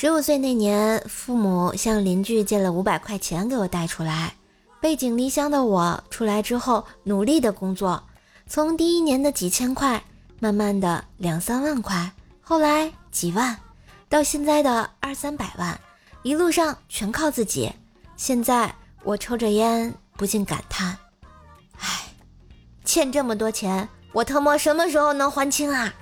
十五岁那年，父母向邻居借了五百块钱给我带出来。背井离乡的我出来之后，努力的工作，从第一年的几千块，慢慢的两三万块，后来几万，到现在的二三百万，一路上全靠自己。现在我抽着烟，不禁感叹：唉，欠这么多钱，我特么什么时候能还清啊？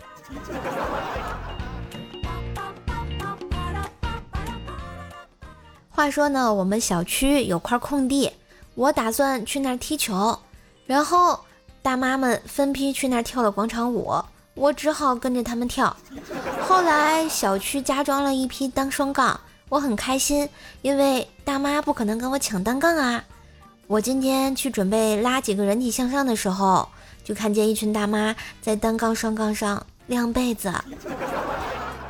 话说呢，我们小区有块空地，我打算去那儿踢球，然后大妈们分批去那儿跳了广场舞，我只好跟着他们跳。后来小区加装了一批单双杠，我很开心，因为大妈不可能跟我抢单杠啊。我今天去准备拉几个人体向上的时候，就看见一群大妈在单杠双杠上晾被子。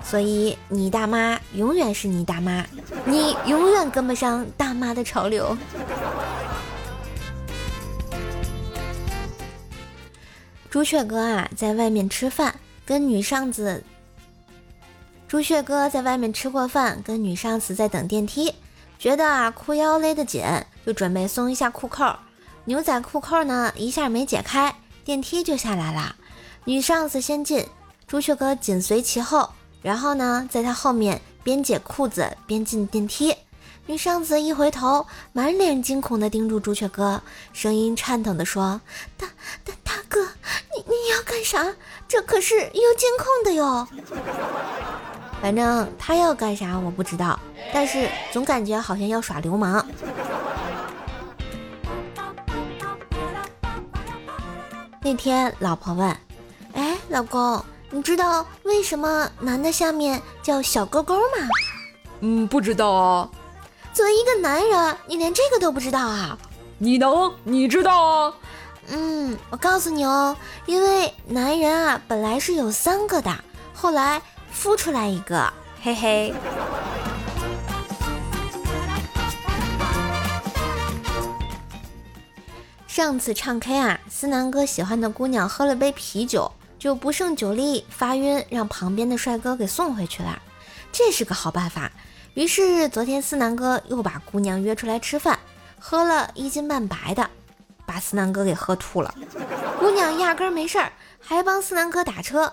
所以你大妈永远是你大妈，你永远跟不上大妈的潮流。朱雀哥啊，在外面吃饭，跟女上司。朱雀哥在外面吃过饭，跟女上司在等电梯，觉得啊裤腰勒得紧，就准备松一下裤扣。牛仔裤扣呢一下没解开，电梯就下来了。女上司先进，朱雀哥紧随其后。然后呢，在他后面边解裤子边进电梯，女上司一回头，满脸惊恐地盯住朱雀哥，声音颤抖地说：“大大大哥，你你要干啥？这可是有监控的哟。”反正他要干啥我不知道，但是总感觉好像要耍流氓。那天老婆问：“哎，老公。”你知道为什么男的下面叫小勾勾吗？嗯，不知道啊。作为一个男人，你连这个都不知道啊？你能？你知道啊？嗯，我告诉你哦，因为男人啊本来是有三个的，后来孵出来一个，嘿嘿。上次唱 K 啊，思南哥喜欢的姑娘喝了杯啤酒。就不胜酒力发晕，让旁边的帅哥给送回去了，这是个好办法。于是昨天思南哥又把姑娘约出来吃饭，喝了一斤半白的，把思南哥给喝吐了。姑娘压根没事儿，还帮思南哥打车。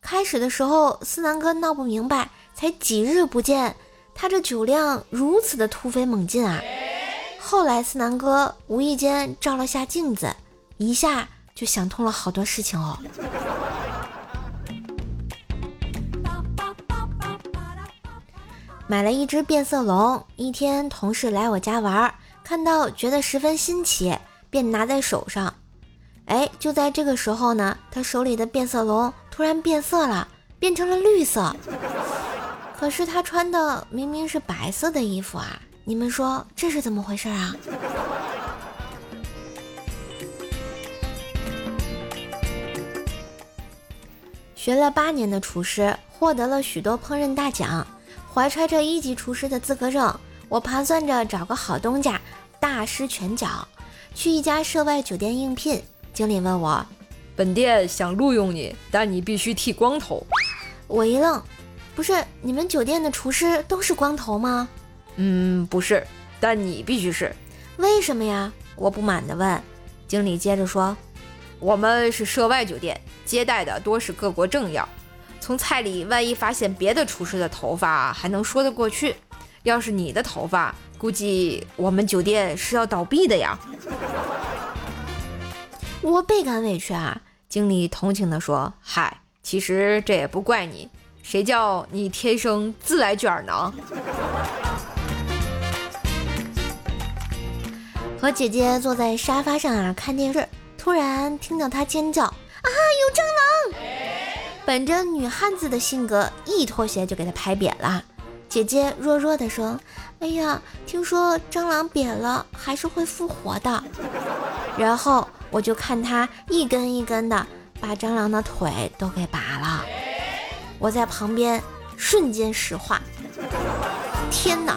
开始的时候思南哥闹不明白，才几日不见，他这酒量如此的突飞猛进啊！后来思南哥无意间照了下镜子，一下就想通了好多事情哦。买了一只变色龙，一天同事来我家玩，看到觉得十分新奇，便拿在手上。哎，就在这个时候呢，他手里的变色龙突然变色了，变成了绿色。可是他穿的明明是白色的衣服啊！你们说这是怎么回事啊？学了八年的厨师，获得了许多烹饪大奖。怀揣着一级厨师的资格证，我盘算着找个好东家，大施拳脚，去一家涉外酒店应聘。经理问我：“本店想录用你，但你必须剃光头。”我一愣：“不是你们酒店的厨师都是光头吗？”“嗯，不是，但你必须是。”“为什么呀？”我不满地问。经理接着说：“我们是涉外酒店，接待的多是各国政要。”从菜里万一发现别的厨师的头发，还能说得过去；要是你的头发，估计我们酒店是要倒闭的呀。我倍感委屈啊！经理同情地说：“嗨，其实这也不怪你，谁叫你天生自来卷呢？”和姐姐坐在沙发上啊看电视，突然听到她尖叫：“啊，有蟑螂！”本着女汉子的性格，一脱鞋就给他拍扁了。姐姐弱弱的说：“哎呀，听说蟑螂扁了还是会复活的。”然后我就看他一根一根的把蟑螂的腿都给拔了。我在旁边瞬间石化。天哪！